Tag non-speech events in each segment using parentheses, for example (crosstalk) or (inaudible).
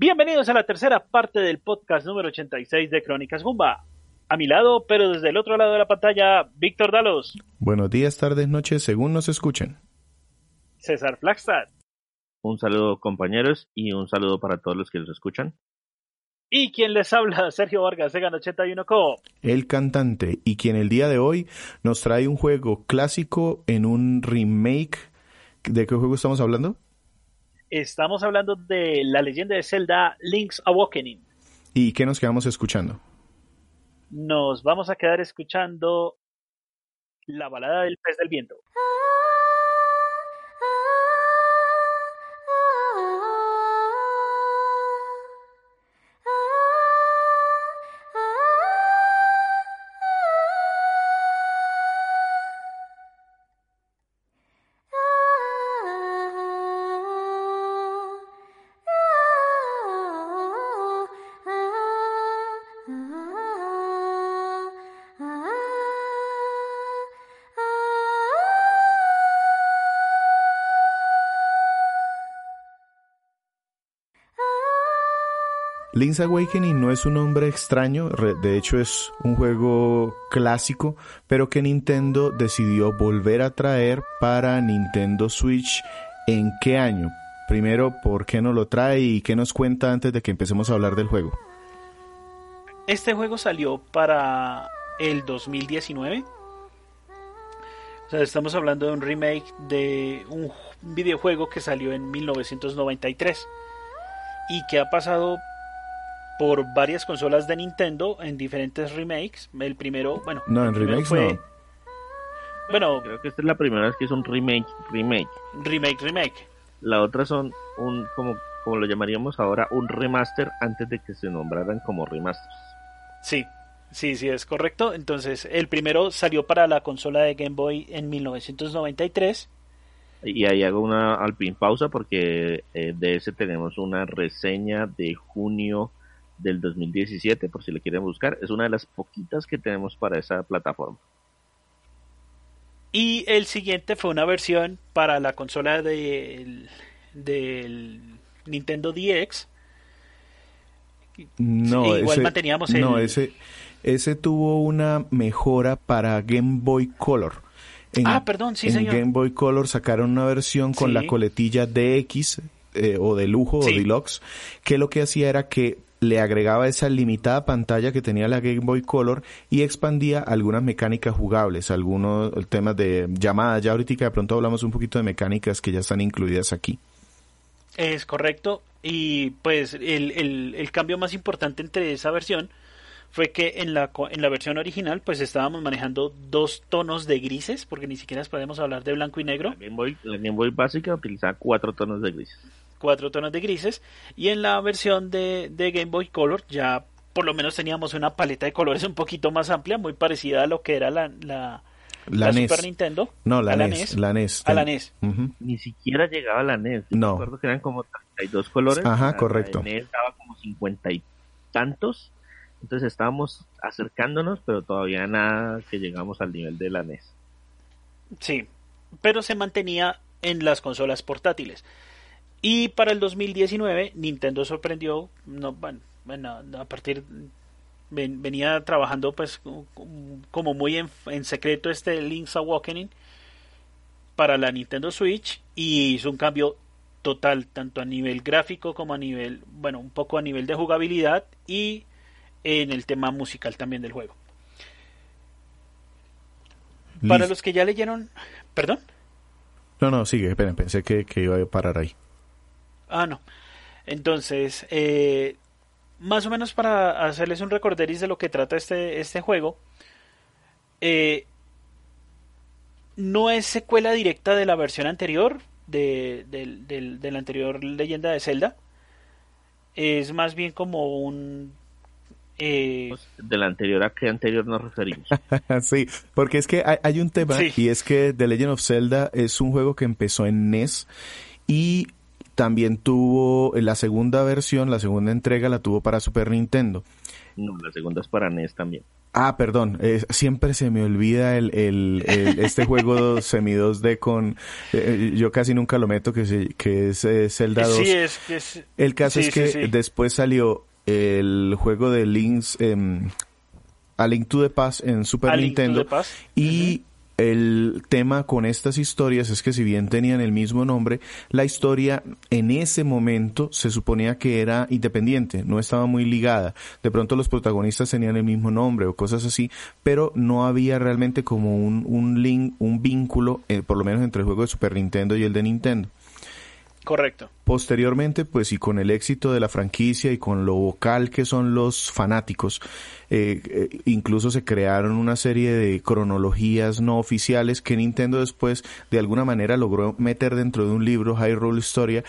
Bienvenidos a la tercera parte del podcast número 86 de Crónicas Gumba. A mi lado, pero desde el otro lado de la pantalla, Víctor Dalos. Buenos días, tardes, noches, según nos escuchen. César Flagstad. Un saludo compañeros y un saludo para todos los que nos escuchan. Y quien les habla, Sergio Vargas, Segan 81 Co. El cantante y quien el día de hoy nos trae un juego clásico en un remake. ¿De qué juego estamos hablando? Estamos hablando de la leyenda de Zelda Link's Awakening. ¿Y qué nos quedamos escuchando? Nos vamos a quedar escuchando la balada del pez del viento. Link's Awakening no es un nombre extraño, de hecho es un juego clásico, pero que Nintendo decidió volver a traer para Nintendo Switch. ¿En qué año? Primero, ¿por qué no lo trae y qué nos cuenta antes de que empecemos a hablar del juego? Este juego salió para el 2019. O sea, estamos hablando de un remake de un videojuego que salió en 1993 y que ha pasado por varias consolas de Nintendo en diferentes remakes. El primero, bueno, no, en remakes fue, no. Bueno, creo que esta es la primera vez que es un remake, remake. Remake, remake. La otra son un como como lo llamaríamos ahora un remaster antes de que se nombraran como remasters. Sí, sí, sí es correcto. Entonces, el primero salió para la consola de Game Boy en 1993. Y ahí hago una alpin pausa porque eh, de ese tenemos una reseña de junio del 2017, por si le quieren buscar. Es una de las poquitas que tenemos para esa plataforma. Y el siguiente fue una versión para la consola del, del Nintendo DX. No, igual ese, manteníamos el... no ese, ese tuvo una mejora para Game Boy Color. En, ah, perdón, sí, en señor. Game Boy Color sacaron una versión con Sí. la coletilla DX eh, o de lujo Sí. o deluxe, que lo que hacía era que le agregaba esa limitada pantalla que tenía la Game Boy Color y expandía algunas mecánicas jugables, algunos temas de llamadas. Ya ahorita de pronto hablamos un poquito de mecánicas que ya están incluidas aquí. Es correcto. Y pues el, el, el cambio más importante entre esa versión fue que en la, co- en la versión original pues estábamos manejando dos tonos de grises, porque ni siquiera podemos hablar de blanco y negro, La Game Boy, la Game Boy básica utilizaba cuatro tonos de gris. Cuatro tonos de grises, y en la versión de, de Game Boy Color ya por lo menos teníamos una paleta de colores un poquito más amplia, muy parecida a lo que era la, la, La, la NES. Super Nintendo. No, la, a la NES. La NES. A la NES. Ujú. Ni siquiera llegaba a la NES. Yo No. recuerdo que eran como 32 colores. Ajá, La- la correcto. NES daba como 50 y tantos. Entonces estábamos acercándonos, pero todavía nada que llegamos al nivel de la NES. Sí, pero se mantenía en las consolas portátiles. Y para el 2019 Nintendo sorprendió, no, bueno, a partir ven- venía trabajando pues como muy en, en secreto este Link's Awakening para la Nintendo Switch y hizo un cambio total tanto a nivel gráfico como a nivel, bueno, un poco a nivel de jugabilidad y en el tema musical también del juego. Para los que ya leyeron, perdón. No, no, sigue, esperen, pensé que, que iba a parar ahí. Ah, no. Entonces, eh, más o menos para hacerles un recorderis de lo que trata este, este juego, eh, no es secuela directa de la versión anterior, de, del- del- de la anterior leyenda de Zelda. es más bien como un... Eh... Pues, del anterior a qué anterior nos referimos. (laughs) sí, porque es que hay, un tema y es que The Legend of Zelda es un juego que empezó en NES y también tuvo la segunda versión, la segunda entrega la tuvo para Super Nintendo. No, la segunda es para NES también. Ah, perdón, siempre se me olvida el, el, este juego (laughs) semi 2D con, eh, yo casi nunca lo meto, que, que es eh, Zelda 2. Sí, es que es, El caso es que después salió el juego de Link's, eh, A Link to the Past en Super Nintendo y el tema con estas historias es que si bien tenían el mismo nombre, la historia en ese momento se suponía que era independiente, no estaba muy ligada. De pronto los protagonistas tenían el mismo nombre o cosas así, pero no había realmente como un, un link, un vínculo, eh, por lo menos entre el juego de Super Nintendo y el de Nintendo. Correcto. Posteriormente, pues y con el éxito de la franquicia y con lo vocal que son los fanáticos, eh, eh, incluso se crearon una serie de cronologías no oficiales que Nintendo después de alguna manera logró meter dentro de un libro, Hyrule Historia,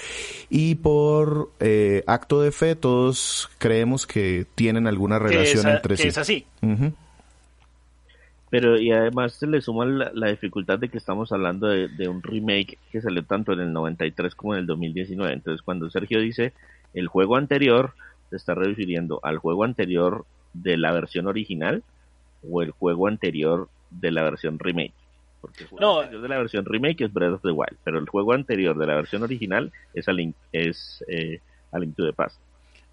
y por eh, acto de fe todos creemos que tienen alguna relación entre sí. Es así. Pero y además se le suma la, dificultad de que estamos hablando de, un remake que salió tanto en el 93 como en el 2019. Entonces cuando Sergio dice el juego anterior, se está refiriendo al juego anterior de la versión original o el juego anterior de la versión remake. Porque el juego anterior de la versión remake es Breath of the Wild, pero el juego anterior de la versión original es A Link, es, eh, a Link to the Past.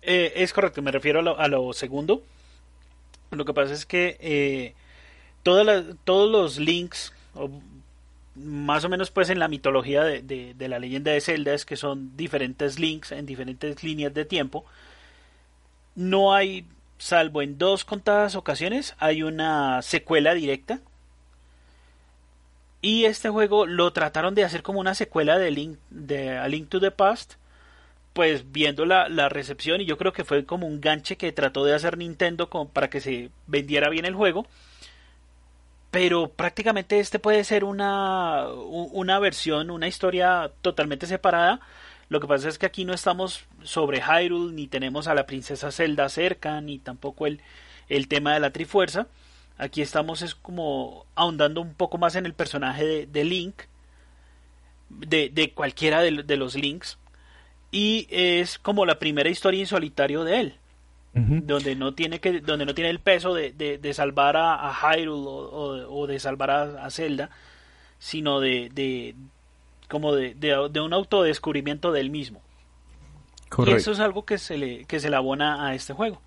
Eh, es correcto, me refiero a lo, a lo, segundo. Lo que pasa es que eh, todos los links, más o menos pues en la mitología de, la leyenda de Zelda es que son diferentes links en diferentes líneas de tiempo. No hay, salvo en dos contadas ocasiones, hay una secuela directa. Y este juego lo trataron de hacer como una secuela de Link, de A Link to the Past. Pues viendo la recepción y yo creo que fue como un ganche que trató de hacer Nintendo para que se vendiera bien el juego pero prácticamente este puede ser una, una versión, una historia totalmente separada. Lo que pasa es que aquí no estamos sobre Hyrule, ni tenemos a la princesa Zelda cerca, ni tampoco el, el tema de la Trifuerza. Aquí estamos es como ahondando un poco más en el personaje de, Link, de, de cualquiera de, de los Links, y es como la primera historia en solitario de él donde no tiene que donde no tiene el peso de, de, salvar a, a Hyrule o, de salvar a, Zelda sino de, de como de, de, un autodescubrimiento del mismo. Y eso es algo que se le que se le abona a este juego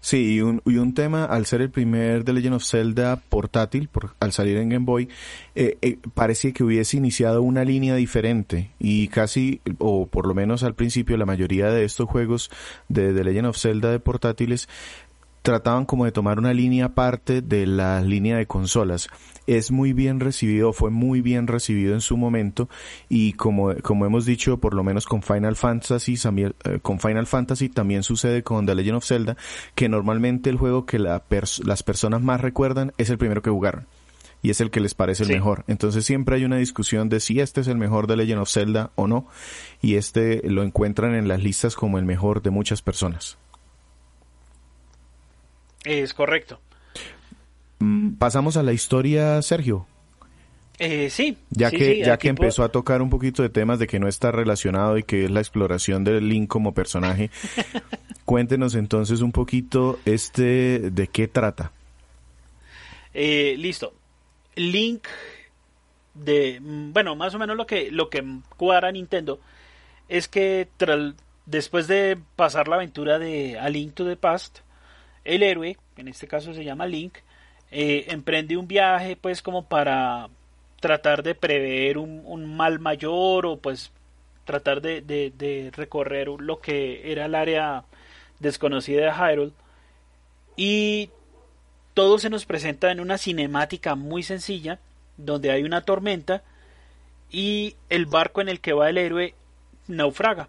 Sí, y un, y un tema, al ser el primer The Legend of Zelda portátil, por, al salir en Game Boy, eh, eh, parecía que hubiese iniciado una línea diferente. Y casi, o por lo menos al principio, la mayoría de estos juegos de The Legend of Zelda de portátiles trataban como de tomar una línea aparte de la línea de consolas. Es muy bien recibido, fue muy bien recibido en su momento y como, como hemos dicho, por lo menos con Final Fantasy, eh, con Final Fantasy también sucede con The Legend of Zelda, que normalmente el juego que la las personas más recuerdan es el primero que jugaron y es el que les parece el mejor. Entonces siempre hay una discusión de si este es el mejor de Legend of Zelda o no, y este lo encuentran en las listas como el mejor de muchas personas. Es correcto. Mm, pasamos a la historia, Sergio. Eh, sí. Ya que, ya que empezó a tocar un poquito de temas de que no está relacionado y que es la exploración de Link como personaje, (laughs) cuéntenos entonces un poquito este de qué trata. Eh, listo. Link de mm, bueno, más o menos lo que lo que cuadra Nintendo es que después de pasar la aventura de A Link to the Past, el héroe, en este caso se llama Link, eh, emprende un viaje pues como para tratar de prever un, mal mayor o pues tratar de, recorrer lo que era el área desconocida de Hyrule. Y todo se nos presenta en una cinemática muy sencilla donde hay una tormenta y el barco en el que va el héroe naufraga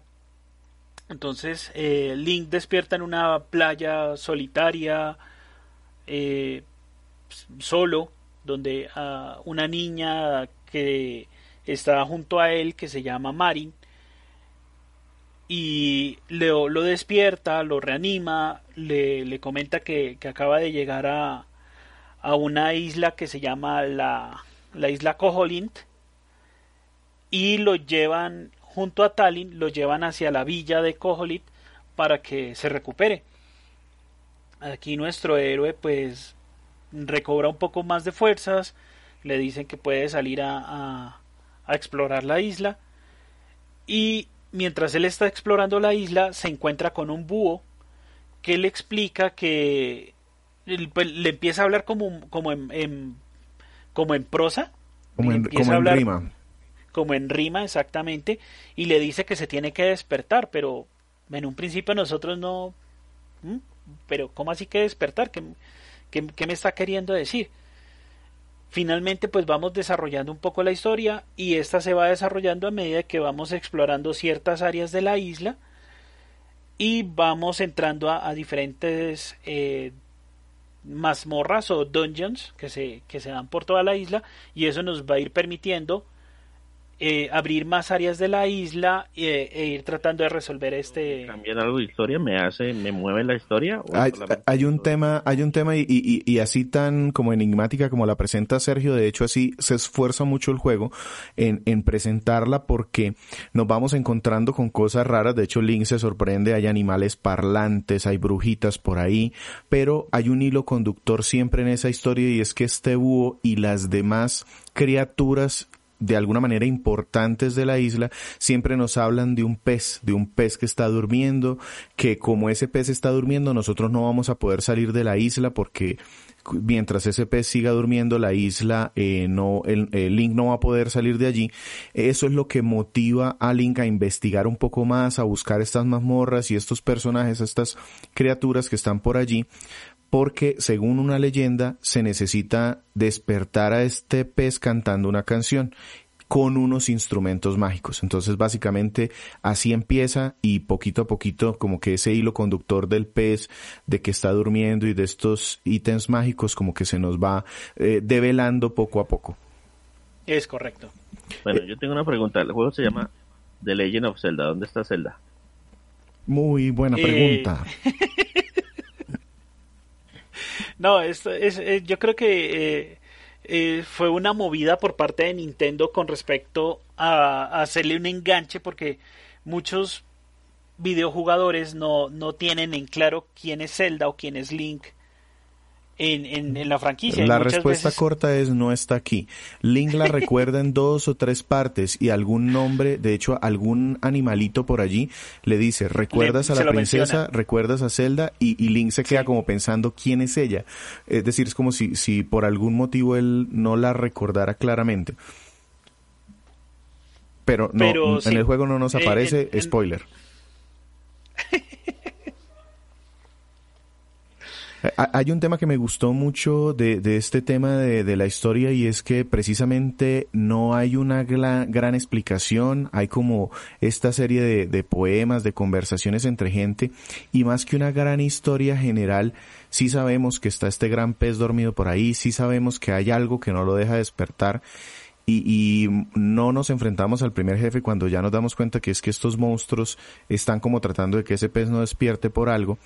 entonces eh, Link despierta en una playa solitaria, eh, solo, donde uh, una niña que está junto a él, que se llama Marin, y lo, lo despierta, lo reanima, le, le comenta que, que, acaba de llegar a, a una isla que se llama la, la isla Koholint y lo llevan junto a Tallinn, lo llevan hacia la villa de Koholit para que se recupere. Aquí nuestro héroe pues recobra un poco más de fuerzas, le dicen que puede salir a, a, a explorar la isla y mientras él está explorando la isla se encuentra con un búho que le explica que pues, le empieza a hablar como, como en, en como en prosa como en, como en rima como en rima exactamente y le dice que se tiene que despertar pero en un principio nosotros no pero cómo así que despertar ¿Qué, qué, qué me está queriendo decir finalmente pues vamos desarrollando un poco la historia y esta se va desarrollando a medida que vamos explorando ciertas áreas de la isla y vamos entrando a, diferentes eh, mazmorras o dungeons que se, que se dan por toda la isla y eso nos va a ir permitiendo eh, abrir más áreas de la isla eh, e ir tratando de resolver este cambiar algo de historia me hace me mueve la historia hay, hay, un tema hay un tema y, y, y, así tan como enigmática como la presenta Sergio de hecho así se esfuerza mucho el juego en, en presentarla porque nos vamos encontrando con cosas raras. De hecho Link se sorprende hay animales parlantes hay brujitas por ahí pero hay un hilo conductor siempre en esa historia y es que este búho y las demás criaturas de alguna manera importantes de la isla, siempre nos hablan de un pez, de un pez que está durmiendo, que como ese pez está durmiendo, nosotros no vamos a poder salir de la isla porque mientras ese pez siga durmiendo, la isla, eh, no, el, el, Link no va a poder salir de allí. Eso es lo que motiva a Link a investigar un poco más, a buscar estas mazmorras y estos personajes, estas criaturas que están por allí, porque según una leyenda se necesita despertar a este pez cantando una canción con unos instrumentos mágicos. Entonces básicamente así empieza y poquito a poquito como que ese hilo conductor del pez, de que está durmiendo y de estos ítems mágicos como que se nos va eh, develando poco a poco. Es correcto. Bueno, yo tengo una pregunta. El juego se llama The Legend of Zelda. ¿Dónde está Zelda? Muy buena pregunta. Eh... (laughs) No, esto es, es, yo creo que eh, eh, fue una movida por parte de Nintendo con respecto a, a, hacerle un enganche porque muchos videojugadores no, no tienen en claro quién es Zelda o quién es Link en, en, en la franquicia. La respuesta veces... corta es no está aquí. Link la recuerda en dos o tres partes y algún nombre, de hecho algún animalito por allí le dice, recuerdas le, a la princesa, recuerdas a Zelda y, y Link se queda sí. como pensando quién es ella. Es decir, es como si, si por algún motivo él no la recordara claramente. Pero no, Pero, en sí. el juego no nos aparece, eh, en, spoiler. (laughs) Hay un tema que me gustó mucho de, este tema de, de, la historia y es que precisamente no hay una gran, gran explicación, hay como esta serie de, de, poemas, de conversaciones entre gente y más que una gran historia general, sí sabemos que está este gran pez dormido por ahí, sí sabemos que hay algo que no lo deja despertar y, no nos enfrentamos al primer jefe cuando ya nos damos cuenta que es que estos monstruos están como tratando de que ese pez no despierte por algo.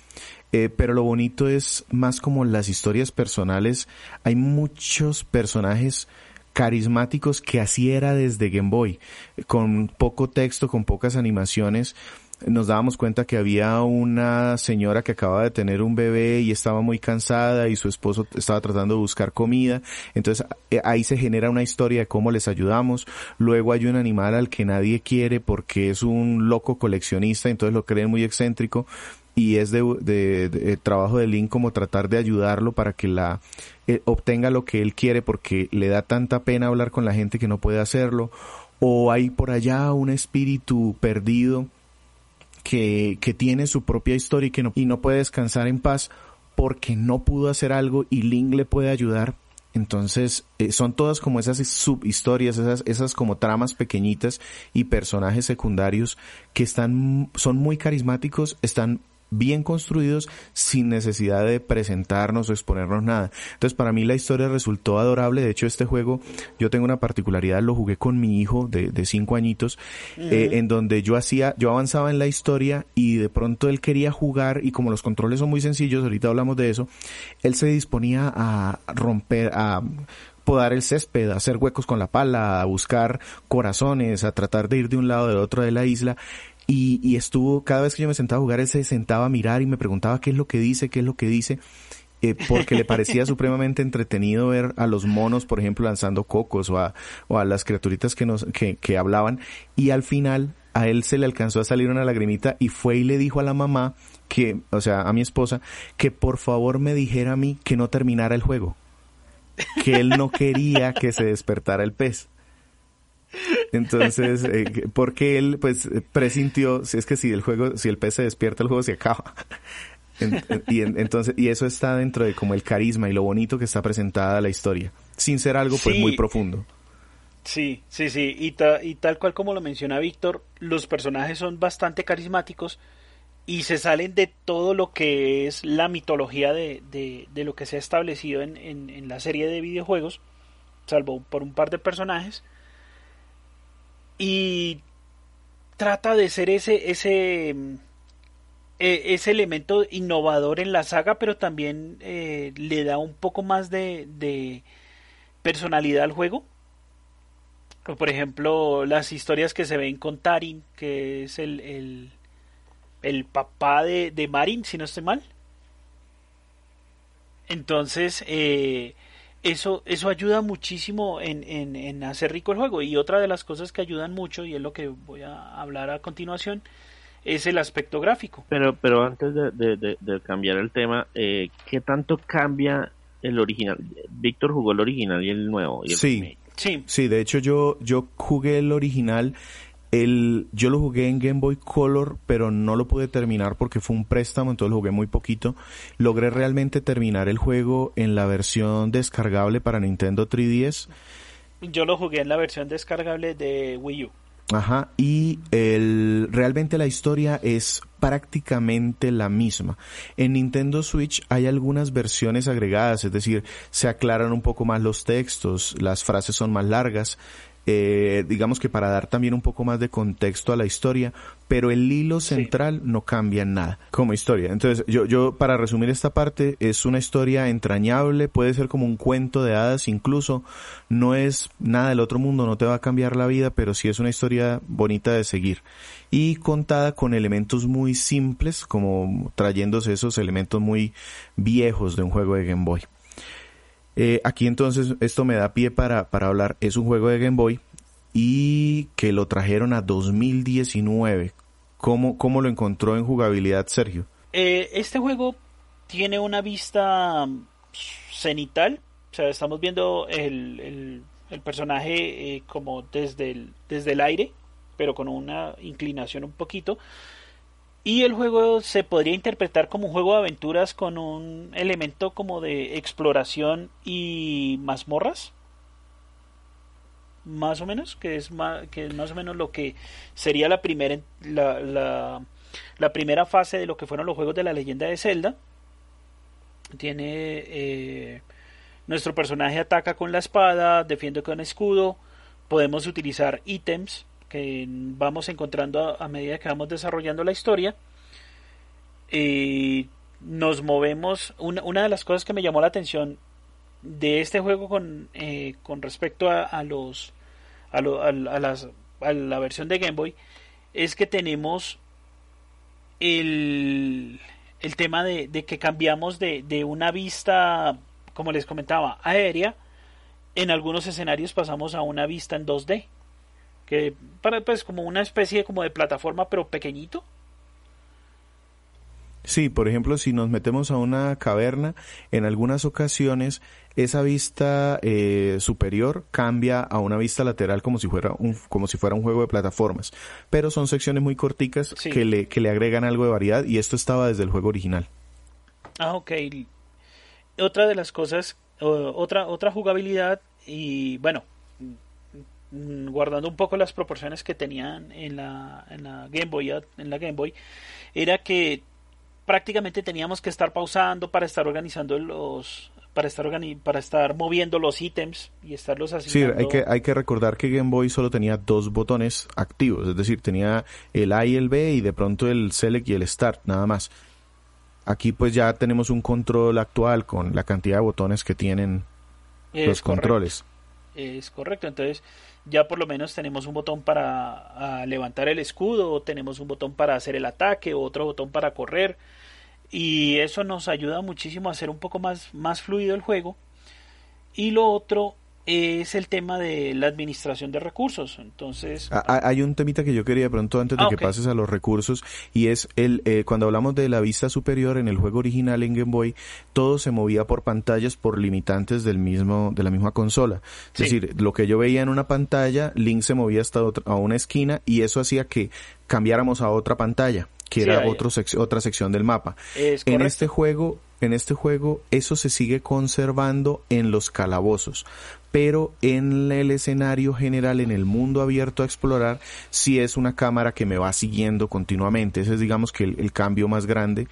Eh, pero lo bonito es más como las historias personales. Hay muchos personajes carismáticos que así era desde Game Boy, con poco texto, con pocas animaciones nos dábamos cuenta que había una señora que acababa de tener un bebé y estaba muy cansada y su esposo estaba tratando de buscar comida. Entonces eh, ahí se genera una historia de cómo les ayudamos. Luego hay un animal al que nadie quiere porque es un loco coleccionista, entonces lo creen muy excéntrico y es de, de, de, trabajo de Link como tratar de ayudarlo para que la eh, obtenga lo que él quiere porque le da tanta pena hablar con la gente que no puede hacerlo o hay por allá un espíritu perdido que, que tiene su propia historia y que no, y no puede descansar en paz porque no pudo hacer algo y Link le puede ayudar. Entonces, eh, son todas como esas subhistorias, esas, esas como tramas pequeñitas y personajes secundarios que están, son muy carismáticos, están bien construidos sin necesidad de presentarnos o exponernos nada. Entonces para mí la historia resultó adorable. De hecho este juego yo tengo una particularidad, lo jugué con mi hijo de, de cinco añitos, eh, en donde yo hacía, yo avanzaba en la historia y de pronto él quería jugar y como los controles son muy sencillos, ahorita hablamos de eso, él se disponía a romper, a podar el césped, a hacer huecos con la pala, a buscar corazones, a tratar de ir de un lado del otro de la isla y, y estuvo, cada vez que yo me sentaba a jugar, él se sentaba a mirar y me preguntaba qué es lo que dice, qué es lo que dice. Eh, porque le parecía (laughs) supremamente entretenido ver a los monos, por ejemplo, lanzando cocos o a, o a las criaturitas que nos, que, que hablaban. Y al final, a él se le alcanzó a salir una lagrimita y fue y le dijo a la mamá que, o sea, a mi esposa, que por favor me dijera a mí que no terminara el juego. Que él no quería que se despertara el pez. Entonces, eh, porque él pues presintió, si es que si el juego, si el pez se despierta, el juego se acaba. (laughs) y entonces, y eso está dentro de como el carisma y lo bonito que está presentada la historia, sin ser algo pues muy profundo. Sí, sí, sí, y, y tal cual como lo menciona Víctor, los personajes son bastante carismáticos y se salen de todo lo que es la mitología de, de, lo que se ha establecido en, en la serie de videojuegos, salvo por un par de personajes y trata de ser ese ese e, ese elemento innovador en la saga pero también eh, le da un poco más de, de personalidad al juego. Por ejemplo las historias que se ven con Tarin que es el, el, el papá de, de Marin si no estoy mal. Entonces eh, eso, eso ayuda muchísimo en, en, hacer rico el juego. Y otra de las cosas que ayudan mucho, y es lo que voy a hablar a continuación, es el aspecto gráfico. Pero, pero antes de, cambiar el tema, eh, ¿qué tanto cambia el original? Víctor jugó el original y el nuevo. sí, sí. Sí, de hecho yo, yo jugué el original el, yo lo jugué en Game Boy Color, pero no lo pude terminar porque fue un préstamo, entonces lo jugué muy poquito. Logré realmente terminar el juego en la versión descargable para Nintendo 3DS. Yo lo jugué en la versión descargable de Wii U. Ajá, y el, realmente la historia es prácticamente la misma. En Nintendo Switch hay algunas versiones agregadas, es decir, se aclaran un poco más los textos, las frases son más largas, eh, digamos que para dar también un poco más de contexto a la historia, pero el hilo central no cambia nada como historia. Entonces, yo, yo, para resumir esta parte, es una historia entrañable, puede ser como un cuento de hadas incluso, no es nada del otro mundo, no te va a cambiar la vida, pero sí es una historia bonita de seguir. Y contada con elementos muy simples, como trayéndose esos elementos muy viejos de un juego de Game Boy. Eh, aquí entonces esto me da pie para, para hablar. Es un juego de Game Boy y que lo trajeron a 2019. ¿Cómo, cómo lo encontró en jugabilidad, Sergio? Eh, este juego tiene una vista cenital. O sea, estamos viendo el, el, personaje eh, como desde el, desde el aire, pero con una inclinación un poquito. Y el juego se podría interpretar como un juego de aventuras con un elemento como de exploración y mazmorras. Más o menos, que es más, que es más o menos lo que sería la primera, la, la, primera fase de lo que fueron los juegos de la leyenda de Zelda. Tiene eh, nuestro personaje ataca con la espada, defiende con escudo, podemos utilizar ítems que vamos encontrando a, medida que vamos desarrollando la historia. y nos movemos. Una, una, de las cosas que me llamó la atención de este juego con, eh, con respecto a, los a, a, las, a, la versión de Game Boy es que tenemos el, el tema de, de que cambiamos de, de una vista, como les comentaba, aérea. En algunos escenarios pasamos a una vista en 2D que para pues como una especie como de plataforma pero pequeñito Sí, por ejemplo, si nos metemos a una caverna, en algunas ocasiones esa vista eh, superior cambia a una vista lateral como si fuera un como si fuera un juego de plataformas, pero son secciones muy corticas que le que le agregan algo de variedad y esto estaba desde el juego original. Ah, ok. Otra de las cosas, otra otra jugabilidad y bueno, guardando un poco las proporciones que tenían en la, en la Game Boy en la Game Boy era que prácticamente teníamos que estar pausando para estar organizando los para estar para estar moviendo los ítems y estarlos asignando. Sí, hay que hay que recordar que Game Boy solo tenía dos botones activos, es decir, tenía el A y el B y de pronto el Select y el Start, nada más. Aquí pues ya tenemos un control actual con la cantidad de botones que tienen los controles. Es correcto, entonces ya por lo menos tenemos un botón para levantar el escudo, tenemos un botón para hacer el ataque, otro botón para correr y eso nos ayuda muchísimo a hacer un poco más, más fluido el juego. Y lo otro es el tema de la administración de recursos. Entonces, ah, hay un temita que yo quería pronto antes de ah, que pases a los recursos y es el eh, cuando hablamos de la vista superior en el juego original en Game Boy, todo se movía por pantallas por limitantes del mismo de la misma consola. Es decir, lo que yo veía en una pantalla, Link se movía hasta otra, a una esquina y eso hacía que cambiáramos a otra pantalla que era otro otra sección del mapa. en este juego, en este juego, eso se sigue conservando en los calabozos, pero en el escenario general, en el mundo abierto a explorar, sí es una cámara que me va siguiendo continuamente. Ese es, digamos, que el, cambio más grande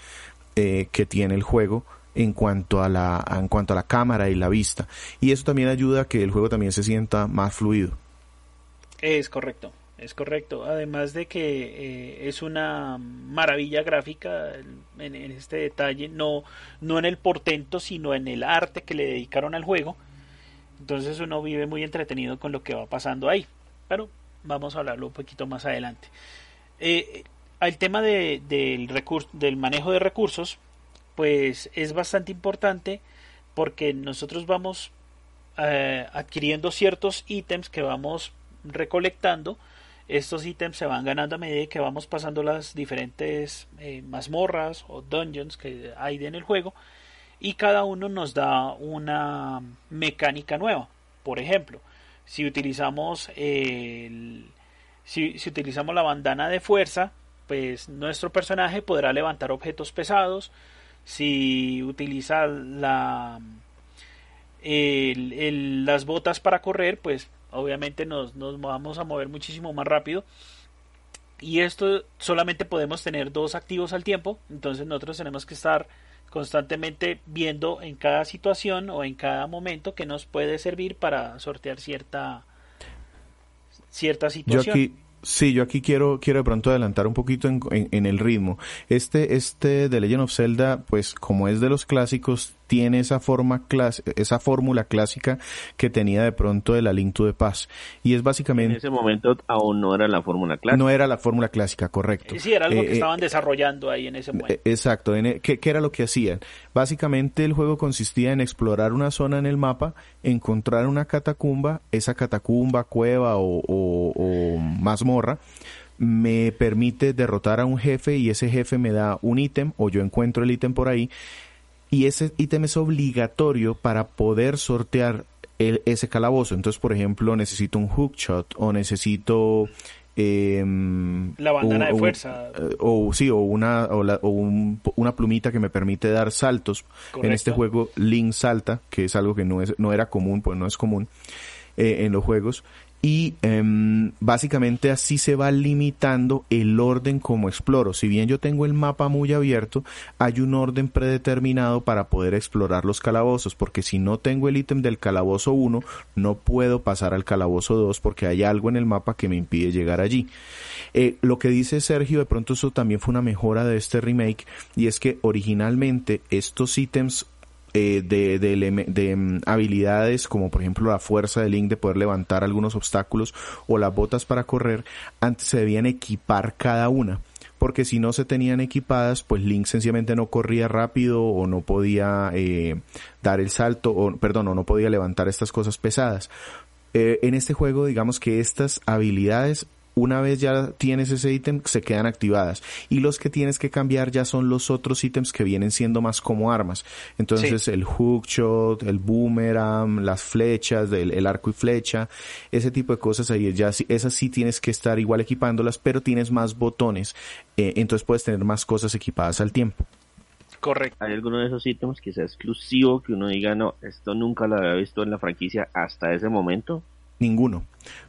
eh, que tiene el juego en cuanto a la en cuanto a la cámara y la vista y eso también ayuda a que el juego también se sienta más fluido es correcto es correcto. Además de que eh, es una maravilla gráfica en, este detalle, no, no en el portento, sino en el arte que le dedicaron al juego. Entonces uno vive muy entretenido con lo que va pasando ahí. Pero vamos a hablarlo un poquito más adelante. Eh, el tema de, del, del manejo de recursos, pues es bastante importante porque nosotros vamos eh, adquiriendo ciertos ítems que vamos recolectando estos ítems se van ganando a medida que vamos pasando las diferentes eh, mazmorras o dungeons que hay en el juego y cada uno nos da una mecánica nueva. Por ejemplo, si utilizamos el, si, utilizamos la bandana de fuerza, pues nuestro personaje podrá levantar objetos pesados. Si utiliza la las botas para correr, pues obviamente nos, nos vamos a mover muchísimo más rápido y esto solamente podemos tener dos activos al tiempo entonces nosotros tenemos que estar constantemente viendo en cada situación o en cada momento que nos puede servir para sortear cierta cierta situación Sí, yo aquí quiero, quiero de pronto adelantar un poquito en, en, el ritmo. Este, este de Legend of Zelda, pues como es de los clásicos, tiene esa forma esa fórmula clásica que tenía de pronto de la Link to the Past. Y es básicamente... En ese momento aún no era la fórmula clásica. No era la fórmula clásica, correcto. Sí, era algo que eh, estaban eh, desarrollando ahí en ese eh, momento. Exacto. En, ¿qué, ¿qué, era lo que hacían? Básicamente el juego consistía en explorar una zona en el mapa, encontrar una catacumba, esa catacumba, cueva o, o, o mazmorra, me permite derrotar a un jefe y ese jefe me da un ítem o yo encuentro el ítem por ahí y ese ítem es obligatorio para poder sortear ese calabozo. Entonces, por ejemplo, necesito un hookshot o necesito em, la bandana de fuerza. eh, o, sí o una o, una plumita que me permite dar saltos. En este juego Link salta que es algo que no es no era común pues no es común eh, en los juegos y em, básicamente así se va limitando el orden como exploro. Si bien yo tengo el mapa muy abierto, hay un orden predeterminado para poder explorar los calabozos, porque si no tengo el ítem del calabozo 1, no puedo pasar al calabozo 2 porque hay algo en el mapa que me impide llegar allí. Eh, lo que dice Sergio, de pronto eso también fue una mejora de este remake, y es que originalmente estos ítems eh, de, de, mm, habilidades como por ejemplo la fuerza de Link de poder levantar algunos obstáculos o las botas para correr, antes se debían equipar cada una porque si no se tenían equipadas, pues Link sencillamente no corría rápido o no podía eh, dar el salto, o perdón, o no podía levantar estas cosas pesadas. Eh, en este juego, digamos que estas habilidades una vez ya tienes ese ítem, se quedan activadas. Y los que tienes que cambiar ya son los otros ítems que vienen siendo más como armas. Entonces el hookshot, el boomerang, las flechas, el, arco y flecha, ese tipo de cosas ahí, ya esas sí tienes que estar igual equipándolas, pero tienes más botones. Eh, entonces puedes tener más cosas equipadas al tiempo. Correcto. ¿Hay alguno de esos ítems que sea exclusivo, que uno diga, no, esto nunca lo había visto en la franquicia hasta ese momento? Ninguno.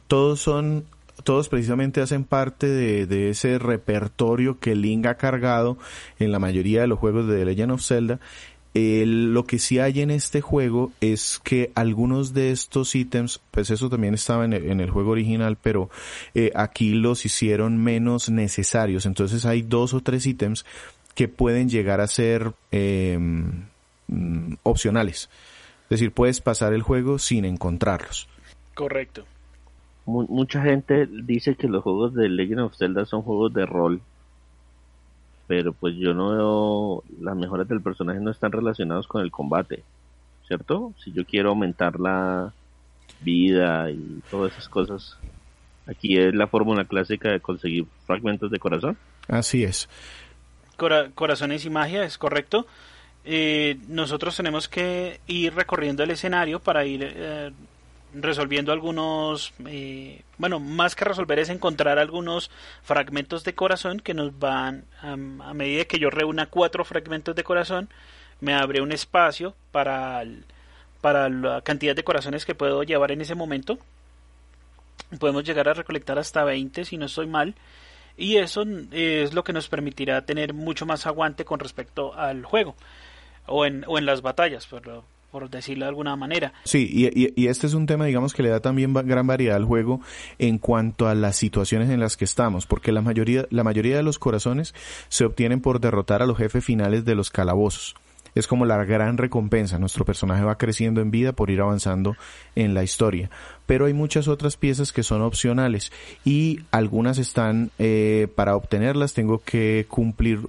Todos son todos precisamente hacen parte de, de ese repertorio que Link ha cargado en la mayoría de los juegos de The Legend of Zelda lo que sí hay en este juego es que algunos de estos ítems, pues eso también estaba en el, juego original, pero eh, aquí los hicieron menos necesarios. Entonces hay dos o tres ítems que pueden llegar a ser mm, opcionales. Es decir, puedes pasar el juego sin encontrarlos. Correcto. Mucha gente dice que los juegos de Legend of Zelda son juegos de rol pero pues yo no veo las mejoras del personaje no están relacionados con el combate, ¿cierto? Si yo quiero aumentar la vida y todas esas cosas, aquí es la fórmula clásica de conseguir fragmentos de corazón. Así es. corazones y magia, es correcto. Eh, nosotros tenemos que ir recorriendo el escenario para ir eh, resolviendo algunos, eh, bueno, más que resolver es encontrar algunos fragmentos de corazón que nos van, a, medida que yo reúna cuatro fragmentos de corazón, me abre un espacio para, para la cantidad de corazones que puedo llevar en ese momento. Podemos llegar a recolectar hasta 20 si no estoy mal. Y eso es lo que nos permitirá tener mucho más aguante con respecto al juego o en, o en las batallas. Pero por decirlo de alguna manera. Sí, y, este es un tema, digamos, que le da también gran variedad al juego en cuanto a las situaciones en las que estamos, porque la mayoría, la mayoría de los corazones se obtienen por derrotar a los jefes finales de los calabozos. Es como la gran recompensa. Nuestro personaje va creciendo en vida por ir avanzando en la historia. Pero hay muchas otras piezas que son opcionales y algunas están, eh, para obtenerlas tengo que cumplir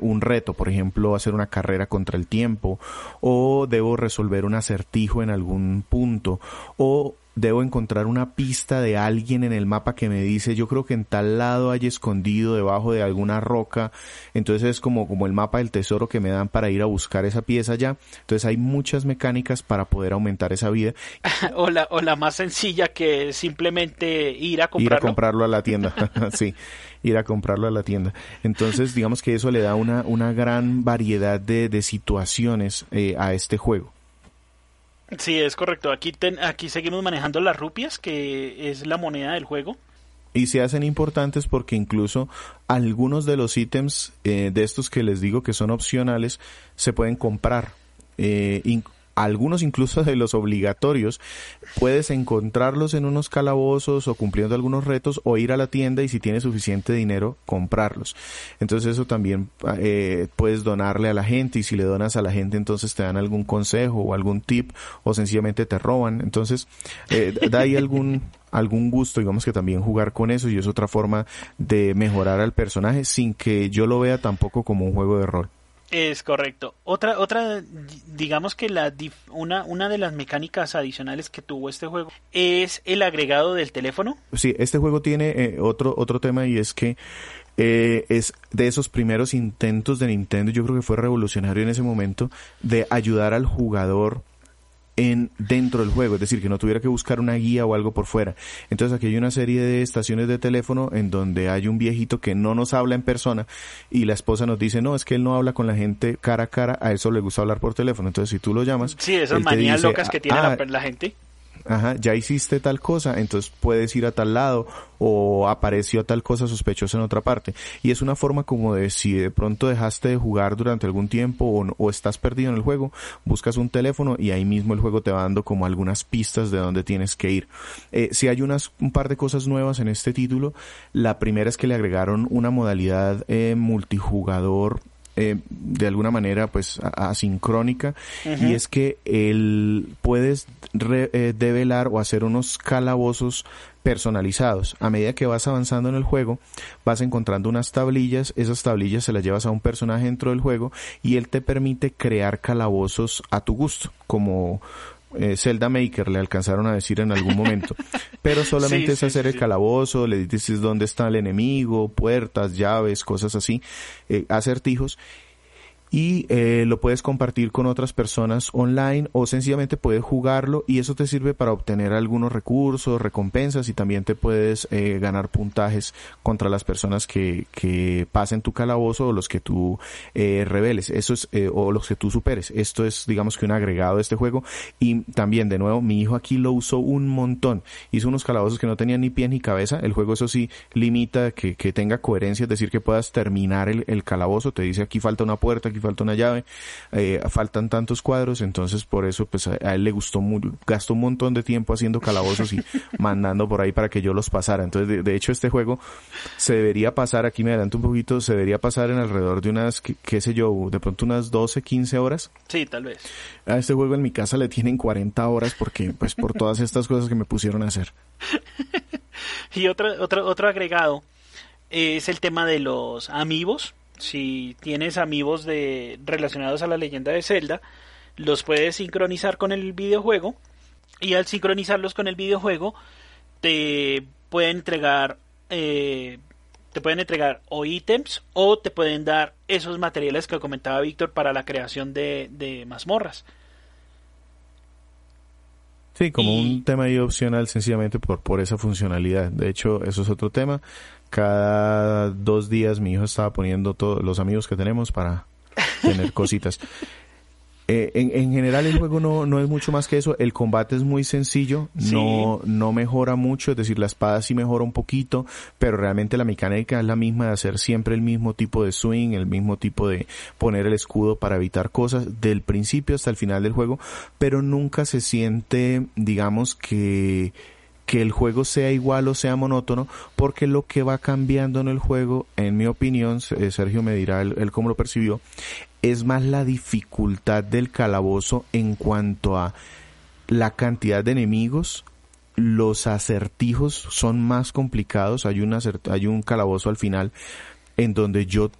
un reto, por ejemplo, hacer una carrera contra el tiempo, o debo resolver un acertijo en algún punto, o debo encontrar una pista de alguien en el mapa que me dice yo creo que en tal lado hay escondido debajo de alguna roca. Entonces es como como el mapa del tesoro que me dan para ir a buscar esa pieza ya. Entonces hay muchas mecánicas para poder aumentar esa vida. (laughs) O la o la más sencilla que simplemente ir a comprarlo ir a comprarlo a la tienda. (laughs) (laughs) Sí ir a comprarlo a la tienda. Entonces, digamos que eso le da una, una gran variedad de, de situaciones eh, a este juego. Sí, es correcto. Aquí, aquí seguimos manejando las rupias, que es la moneda del juego. Y se hacen importantes porque incluso algunos de los ítems eh, de estos que les digo que son opcionales se pueden comprar. Eh, algunos incluso de los obligatorios, puedes encontrarlos en unos calabozos o cumpliendo algunos retos o ir a la tienda y si tienes suficiente dinero comprarlos. Entonces eso también eh, puedes donarle a la gente y si le donas a la gente entonces te dan algún consejo o algún tip o sencillamente te roban. Entonces eh, da ahí algún (laughs) algún gusto, digamos que también jugar con eso y es otra forma de mejorar al personaje sin que yo lo vea tampoco como un juego de rol. Es correcto. Otra, otra, digamos que la una, una de las mecánicas adicionales que tuvo este juego es el agregado del teléfono. Sí, este juego tiene eh, otro, otro tema y es que eh, es de esos primeros intentos de Nintendo, yo creo que fue revolucionario en ese momento, de ayudar al jugador en dentro del juego, es decir, que no tuviera que buscar una guía o algo por fuera. Entonces aquí hay una serie de estaciones de teléfono en donde hay un viejito que no nos habla en persona y la esposa nos dice, no, es que él no habla con la gente cara a cara, a eso le gusta hablar por teléfono. Entonces si tú lo llamas... Sí, esas manías locas que tiene la, ah, la gente ajá, ya hiciste tal cosa, entonces puedes ir a tal lado o apareció tal cosa sospechosa en otra parte. Y es una forma como de si de pronto dejaste de jugar durante algún tiempo o, estás perdido en el juego, buscas un teléfono y ahí mismo el juego te va dando como algunas pistas de dónde tienes que ir. Eh, si hay unas, un par de cosas nuevas en este título, la primera es que le agregaron una modalidad eh, multijugador eh, de alguna manera pues asincrónica y es que él puedes eh, develar o hacer unos calabozos personalizados. A medida que vas avanzando en el juego, vas encontrando unas tablillas, esas tablillas se las llevas a un personaje dentro del juego y él te permite crear calabozos a tu gusto, como eh, Zelda Maker le alcanzaron a decir en algún momento. Pero (laughs) solamente es hacer el calabozo, le dices dónde está el enemigo, puertas, llaves, cosas así, eh, acertijos. Y eh, lo puedes compartir con otras personas online o sencillamente puedes jugarlo y eso te sirve para obtener algunos recursos, recompensas y también te puedes eh, ganar puntajes contra las personas que, que pasen tu calabozo o los que tú eh, reveles. Eso es, eh, o los que tú superes. Esto es, digamos que un agregado de este juego y también de nuevo mi hijo aquí lo usó un montón. Hizo unos calabozos que no tenían ni pie ni cabeza. El juego eso sí limita que, que tenga coherencia, es decir, que puedas terminar el, el calabozo. Te dice aquí falta una puerta, aquí falta una llave, eh, faltan tantos cuadros, entonces por eso pues a, a él le gustó mucho, gastó un montón de tiempo haciendo calabozos y (laughs) mandando por ahí para que yo los pasara. Entonces, de, de, hecho, este juego se debería pasar, aquí me adelanto un poquito, se debería pasar en alrededor de unas, qué, qué sé yo, de pronto unas 12, 15 horas. Sí, tal vez. A este juego en mi casa le tienen 40 horas porque, pues, por todas estas cosas que me pusieron a hacer. (laughs) y otro, otro, otro agregado es el tema de los amigos si tienes amigos de relacionados a la leyenda de Zelda, los puedes sincronizar con el videojuego y al sincronizarlos con el videojuego te pueden entregar eh, te pueden entregar o ítems o te pueden dar esos materiales que comentaba Víctor para la creación de, de mazmorras. Sí, como y... un tema ahí opcional sencillamente por, por esa funcionalidad. De hecho, eso es otro tema cada dos días mi hijo estaba poniendo todos los amigos que tenemos para tener (laughs) cositas. Eh, en, en, general el juego no, no es mucho más que eso. El combate es muy sencillo, sí. no, no mejora mucho, es decir, la espada sí mejora un poquito, pero realmente la mecánica es la misma de hacer siempre el mismo tipo de swing, el mismo tipo de poner el escudo para evitar cosas del principio hasta el final del juego, pero nunca se siente, digamos que que el juego sea igual o sea monótono, porque lo que va cambiando en el juego, en mi opinión, eh, Sergio me dirá él, él cómo lo percibió, es más la dificultad del calabozo en cuanto a la cantidad de enemigos, los acertijos son más complicados, hay un, hay un calabozo al final en donde yo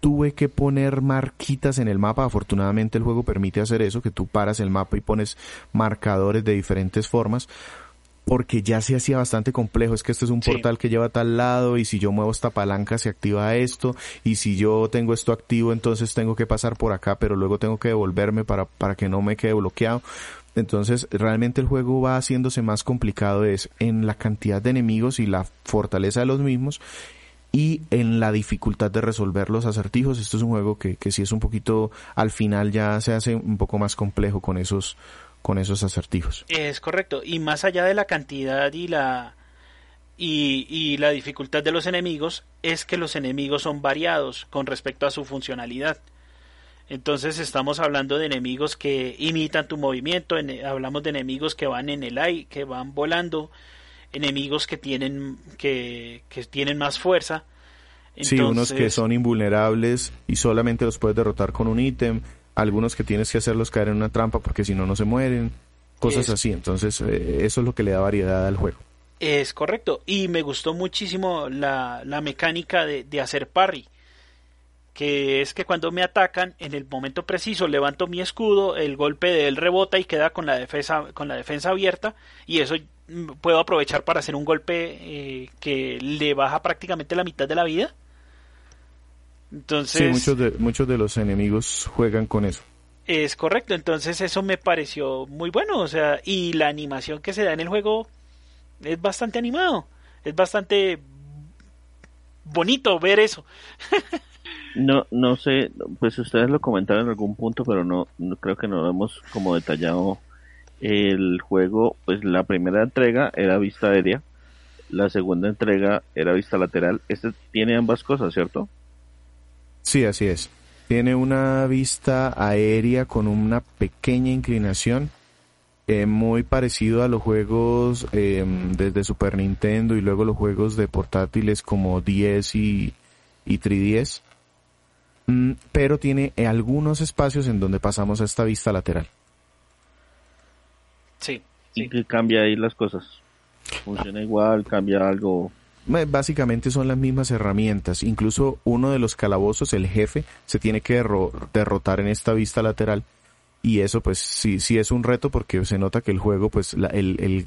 tuve que poner marquitas en el mapa. Afortunadamente el juego permite hacer eso, que tú paras el mapa y pones marcadores de diferentes formas porque ya se hacía bastante complejo. Es que este es un sí. portal que lleva a tal lado y si yo muevo esta palanca se activa esto y si yo tengo esto activo entonces tengo que pasar por acá pero luego tengo que devolverme para, para que no me quede bloqueado. Entonces realmente el juego va haciéndose más complicado es en la cantidad de enemigos y la fortaleza de los mismos y en la dificultad de resolver los acertijos. Esto es un juego que, que sí es un poquito, al final ya se hace un poco más complejo con esos, con esos acertijos. Es correcto. Y más allá de la cantidad y la y, y, la dificultad de los enemigos es que los enemigos son variados con respecto a su funcionalidad. Entonces estamos hablando de enemigos que imitan tu movimiento, en, hablamos de enemigos que van en el aire, que van volando, enemigos que tienen que, que tienen más fuerza. Entonces, sí, unos que son invulnerables y solamente los puedes derrotar con un ítem, algunos que tienes que hacerlos caer en una trampa porque si no, no se mueren, cosas es, así. Entonces, eh, eso es lo que le da variedad al juego. Es correcto. Y me gustó muchísimo la, la mecánica de, de, hacer parry. Que es que cuando me atacan, en el momento preciso levanto mi escudo, el golpe de él rebota y queda con la defensa, con la defensa abierta. Y eso puedo aprovechar para hacer un golpe eh, que le baja prácticamente la mitad de la vida. Entonces, sí, muchos de, muchos de los enemigos juegan con eso. Es correcto, entonces eso me pareció muy bueno, o sea, y la animación que se da en el juego es bastante animado, es bastante bonito ver eso. (laughs) no, no sé, pues ustedes lo comentaron en algún punto, pero no, no creo que no lo hemos como detallado el juego, pues la primera entrega era vista aérea, la segunda entrega era vista lateral, este tiene ambas cosas, ¿cierto? Sí, así es. Tiene una vista aérea con una pequeña inclinación, eh, muy parecido a los juegos eh, desde Super Nintendo y luego los juegos de portátiles como 10 y, y 3DS. Mm, pero tiene algunos espacios en donde pasamos a esta vista lateral. Sí. ¿Y que cambia ahí las cosas? ¿Funciona igual? ¿Cambia algo? Básicamente son las mismas herramientas. Incluso uno de los calabozos, el jefe, se tiene que derrotar en esta vista lateral. Y eso pues sí, sí es un reto porque se nota que el juego, pues la, el,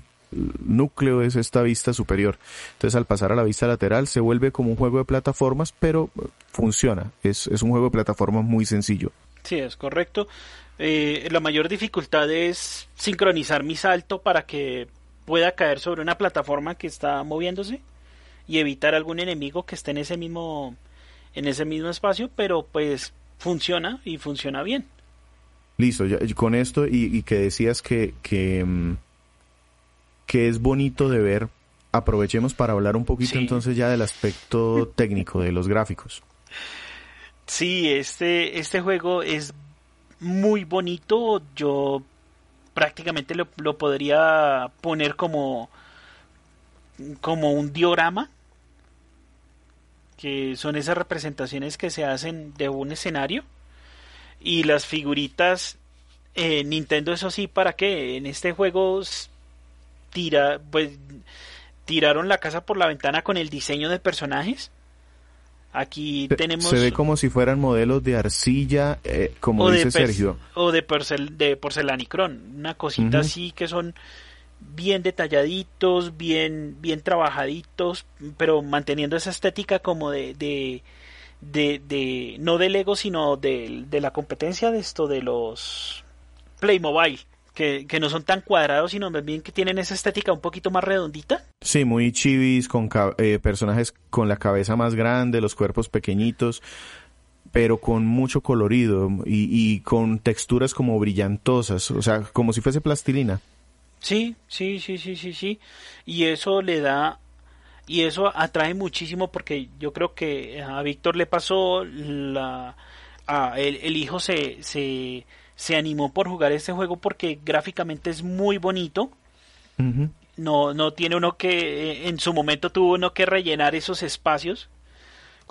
núcleo es esta vista superior. Entonces al pasar a la vista lateral se vuelve como un juego de plataformas, pero funciona. Es, es un juego de plataformas muy sencillo. Sí, es correcto. Eh, la mayor dificultad es sincronizar mi salto para que pueda caer sobre una plataforma que está moviéndose y evitar algún enemigo que esté en ese mismo en ese mismo espacio, pero pues funciona y funciona bien. Listo, ya, con esto y, que decías que, que, mm, que, es bonito de ver, aprovechemos para hablar un poquito entonces ya del aspecto (laughs) técnico de los gráficos. Sí, este, este juego es muy bonito, yo prácticamente lo, lo podría poner como, como un diorama que son esas representaciones que se hacen de un escenario y las figuritas eh, Nintendo eso sí para que en este juego tira pues tiraron la casa por la ventana con el diseño de personajes. Aquí tenemos se ve como si fueran modelos de arcilla eh, como dice Sergio. o de porcel de porcelanicrón una cosita así que son bien detalladitos, bien, bien trabajaditos, pero manteniendo esa estética como de, de, de, no del Lego, sino de, de, la competencia de esto de los Playmobil. Que, que no son tan cuadrados, sino más bien que tienen esa estética un poquito más redondita. Sí, muy chivis, con eh, personajes con la cabeza más grande, los cuerpos pequeñitos pero con mucho colorido y, y, con texturas como brillantosas, o sea, como si fuese plastilina. Sí, sí, sí, sí, sí, sí. Y eso le da y eso atrae muchísimo porque yo creo que a Víctor le pasó la a el, hijo se, se, se animó por jugar este juego porque gráficamente es muy bonito. No no tiene uno que en su momento tuvo uno que rellenar esos espacios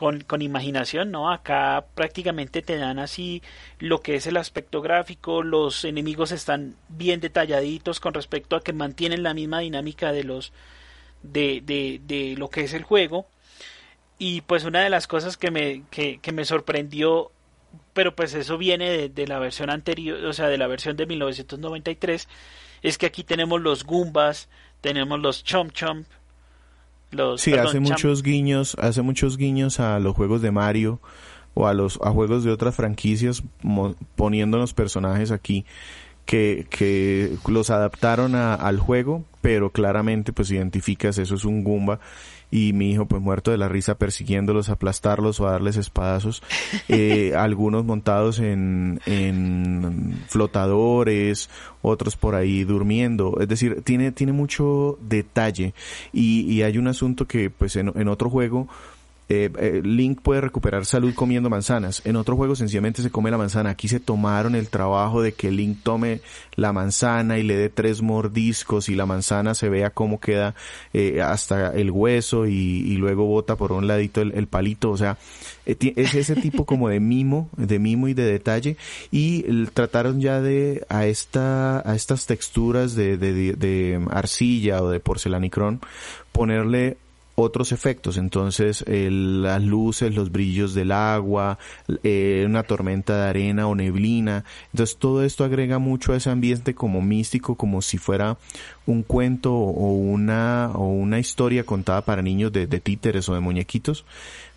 con, imaginación, ¿no? Acá prácticamente te dan así lo que es el aspecto gráfico, los enemigos están bien detalladitos con respecto a que mantienen la misma dinámica de los de, de, de lo que es el juego. Y pues una de las cosas que me, que, que me sorprendió, pero pues eso viene de, de, la versión anterior, o sea, de la versión de 1993, es que aquí tenemos los Goombas, tenemos los Chomp Chomp, sí, hace muchos guiños, hace muchos guiños a los juegos de Mario o a los a juegos de otras franquicias poniéndonos personajes aquí que, que los adaptaron al juego, pero claramente pues identificas eso es un Goomba y mi hijo pues muerto de la risa persiguiéndolos, aplastarlos o a darles espadazos, eh, (laughs) algunos montados en, en flotadores, otros por ahí durmiendo, es decir, tiene, tiene mucho detalle. Y, y hay un asunto que pues en, en otro juego eh, eh, Link puede recuperar salud comiendo manzanas. En otro juego sencillamente se come la manzana. Aquí se tomaron el trabajo de que Link tome la manzana y le dé tres mordiscos y la manzana se vea cómo queda eh, hasta el hueso y, luego bota por un ladito el, palito. O sea, es ese tipo como de mimo, de mimo y de detalle. Y trataron ya de a esta, a estas texturas de, de, de arcilla o de porcelanicrón ponerle otros efectos. Entonces, las luces, los brillos del agua, eh, una tormenta de arena o neblina. Entonces, todo esto agrega mucho a ese ambiente como místico, como si fuera un cuento o una, o una historia contada para niños de, de títeres o de muñequitos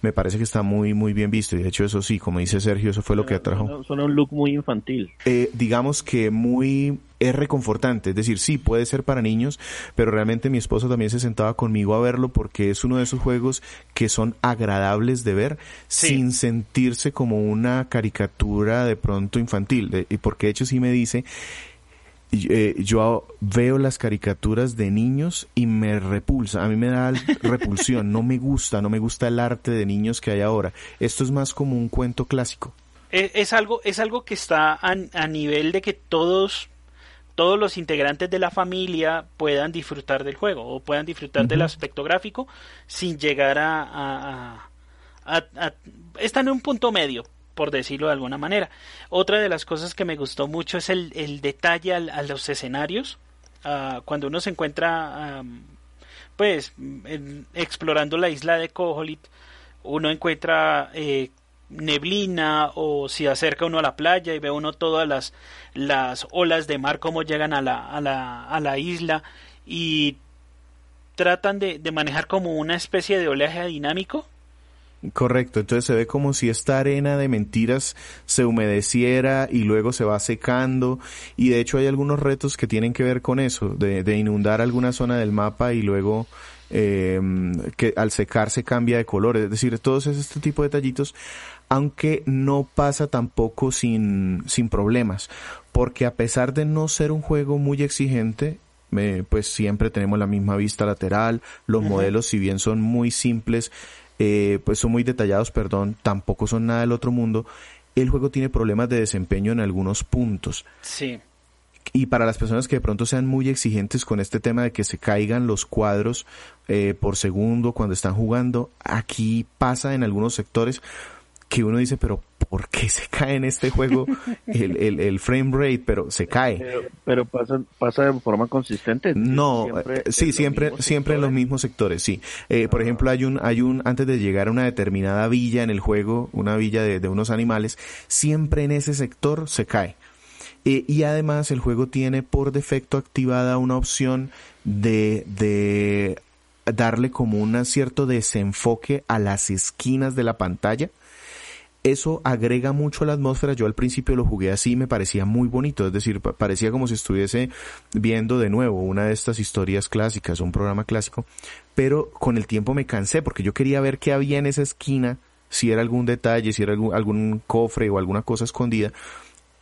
me parece que está muy muy bien visto y de hecho eso sí, como dice Sergio, eso fue lo que atrajo. Suena un look muy infantil. Eh, digamos que muy es reconfortante, es decir, sí puede ser para niños, pero realmente mi esposo también se sentaba conmigo a verlo porque es uno de esos juegos que son agradables de ver sin sentirse como una caricatura de pronto infantil, y porque de hecho sí me dice eh, yo veo las caricaturas de niños y me repulsa, a mí me da (laughs) repulsión, no me gusta, no me gusta el arte de niños que hay ahora. Esto es más como un cuento clásico. Es, algo, es algo que está a, nivel de que todos, todos los integrantes de la familia puedan disfrutar del juego o puedan disfrutar del aspecto gráfico sin llegar a, a, a, están en un punto medio por decirlo de alguna manera. Otra de las cosas que me gustó mucho es el, el detalle a los escenarios. Ah, cuando uno se encuentra, pues, explorando la isla de Koholit, uno encuentra eh, neblina o si acerca uno a la playa y ve uno todas las, las olas de mar como llegan a la, a la, a la isla y tratan de, de manejar como una especie de oleaje dinámico. Correcto, entonces se ve como si esta arena de mentiras se humedeciera y luego se va secando y de hecho hay algunos retos que tienen que ver con eso, de, de inundar alguna zona del mapa y luego eh, que al secarse cambia de color, es decir, todos este tipo de detallitos, aunque no pasa tampoco sin, sin problemas, porque a pesar de no ser un juego muy exigente, pues siempre tenemos la misma vista lateral, los modelos si bien son muy simples, eh, pues son muy detallados, perdón, tampoco son nada del otro mundo, el juego tiene problemas de desempeño en algunos puntos. Sí. Y para las personas que de pronto sean muy exigentes con este tema de que se caigan los cuadros eh, por segundo cuando están jugando, aquí pasa en algunos sectores que uno dice, pero ¿por qué se cae en este juego el, (laughs) el, el frame rate? Pero se cae. Pero, pasa, pasa de forma consistente. No, siempre eh, sí, siempre, siempre en los mismos sectores, sí. Eh, por ejemplo, hay un, hay un, antes de llegar a una determinada villa en el juego, una villa de, de unos animales, siempre en ese sector se cae. Eh, y además el juego tiene por defecto activada una opción de, de darle como un cierto desenfoque a las esquinas de la pantalla eso agrega mucho a la atmósfera. Yo al principio lo jugué así, me parecía muy bonito, es decir, parecía como si estuviese viendo de nuevo una de estas historias clásicas, un programa clásico, pero con el tiempo me cansé porque yo quería ver qué había en esa esquina, si era algún detalle, si era algún, algún cofre o alguna cosa escondida.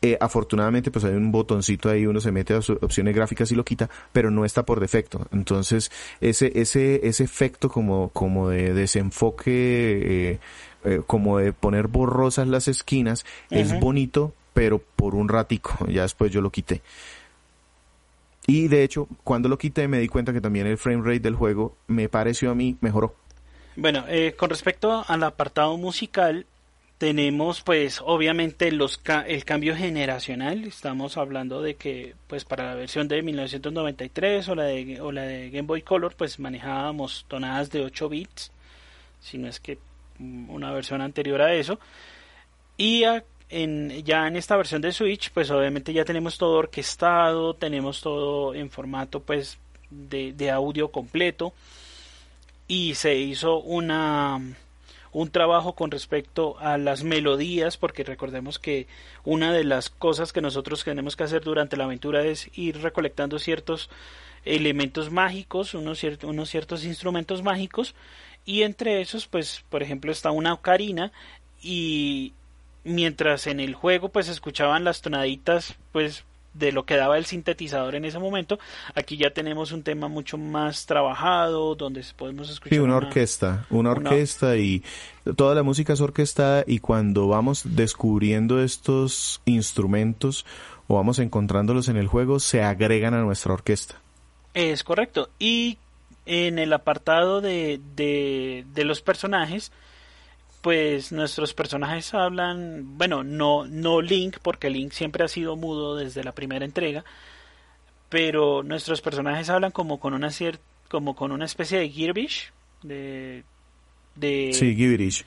Eh, afortunadamente pues hay un botoncito ahí, uno se mete a opciones gráficas y lo quita, pero no está por defecto. Entonces ese, ese, ese efecto como, como de desenfoque eh, eh, como de poner borrosas las esquinas, es bonito, pero por un ratico, ya después yo lo quité. Y de hecho, cuando lo quité me di cuenta que también el frame rate del juego me pareció a mí mejoró. Bueno, eh, con respecto al apartado musical, tenemos pues obviamente los el cambio generacional, estamos hablando de que pues para la versión de 1993 o la de, o la de Game Boy Color pues manejábamos tonadas de 8 bits, si no es que una versión anterior a eso. Y ya en esta versión de Switch, pues obviamente ya tenemos todo orquestado, tenemos todo en formato pues de, de audio completo. Y se hizo una un trabajo con respecto a las melodías, porque recordemos que una de las cosas que nosotros tenemos que hacer durante la aventura es ir recolectando ciertos elementos mágicos, unos, unos ciertos instrumentos mágicos, y entre esos pues por ejemplo está una ocarina y mientras en el juego pues escuchaban las tonaditas pues de lo que daba el sintetizador en ese momento aquí ya tenemos un tema mucho más trabajado donde podemos escuchar sí, una, orquesta una orquesta y toda la música es orquestada y cuando vamos descubriendo estos instrumentos o vamos encontrándolos en el juego se agregan a nuestra orquesta. Es correcto. Y en el apartado de, de, los personajes, pues nuestros personajes hablan, bueno, no, no Link, porque Link siempre ha sido mudo desde la primera entrega, pero nuestros personajes hablan como con una cierta, como con una especie de Girbish, de, de... Sí, Gibberish.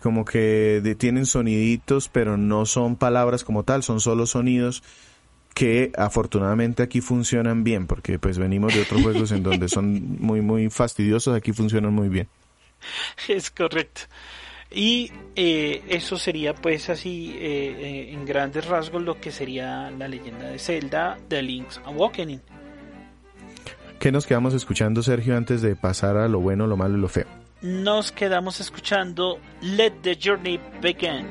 Como que tienen soniditos, pero no son palabras como tal, son solo sonidos que afortunadamente aquí funcionan bien, porque pues venimos de otros juegos en donde son muy, muy fastidiosos, aquí funcionan muy bien. (laughs) Es correcto. Y eh, eso sería pues así eh, eh, en grandes rasgos lo que sería la leyenda de Zelda de Link's Awakening. ¿Qué nos quedamos escuchando Sergio antes de pasar a lo bueno, lo malo y lo feo? Nos quedamos escuchando Let the Journey Begin.